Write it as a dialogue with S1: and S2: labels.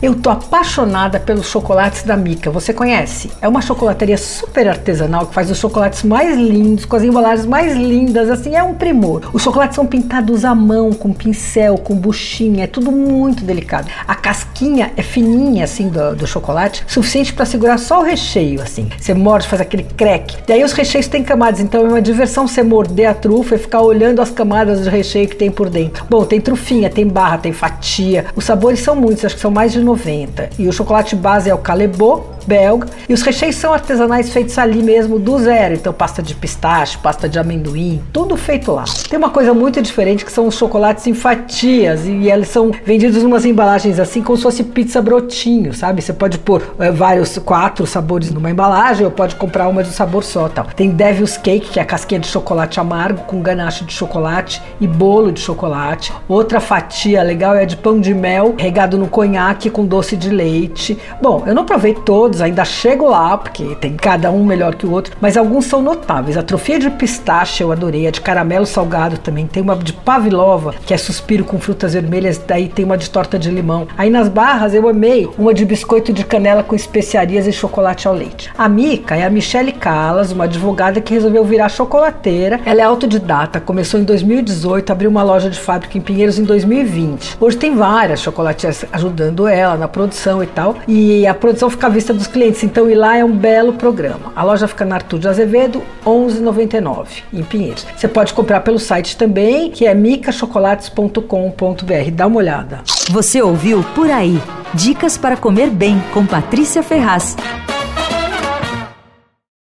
S1: Eu tô apaixonada pelos chocolates da Mica. Você conhece? É uma chocolateria super artesanal que faz os chocolates mais lindos, com as embalagens mais lindas, assim, é um primor. Os chocolates são pintados à mão, com pincel, com buchinha, é tudo muito delicado. A casquinha é fininha, assim, do, do chocolate, suficiente para segurar só o recheio, assim. Você morde, faz aquele crack. E aí os recheios têm camadas, então é uma diversão você morder a trufa e ficar olhando as camadas de recheio que tem por dentro. Bom, tem trufinha, tem barra, tem fatia. Os sabores são muitos, acho que são mais de 90. E o chocolate base é o Calebô, belga. E os recheios são artesanais feitos ali mesmo do zero. Então, pasta de pistache, pasta de amendoim, tudo feito lá. Tem uma coisa muito diferente que são os chocolates em fatias. E eles são vendidos em umas embalagens assim, como se fosse pizza brotinho, sabe? Você pode pôr é, vários, quatro sabores numa embalagem, ou pode comprar uma de um sabor só tal. Tem Devil's Cake, que é a casquinha de chocolate amargo com ganache de chocolate e bolo de chocolate. Outra fatia legal é de pão de mel regado no conhaque com doce de leite. Bom, eu não provei todos todos, ainda chego lá, porque tem cada um melhor que o outro, mas alguns são notáveis. A trofia de pistache eu adorei, a de caramelo salgado também, tem uma de pavlova, que é suspiro com frutas vermelhas, daí tem uma de torta de limão. Aí nas barras eu amei uma de biscoito de canela com especiarias e chocolate ao leite. A Mica é a Michelle Calas, uma advogada que resolveu virar chocolateira. Ela é autodidata, começou em 2018, abriu uma loja de fábrica em Pinheiros em 2020. Hoje tem várias chocolatias ajudando ela na produção e tal, e a produção fica à vista dos clientes. Então ir lá é um belo programa. A loja fica na Artur de Azevedo, 11,99 em Pinheiros. Você pode comprar pelo site também, que é micachocolates.com.br. Dá uma olhada.
S2: Você ouviu Por Aí. Dicas para comer bem com Patrícia Ferraz.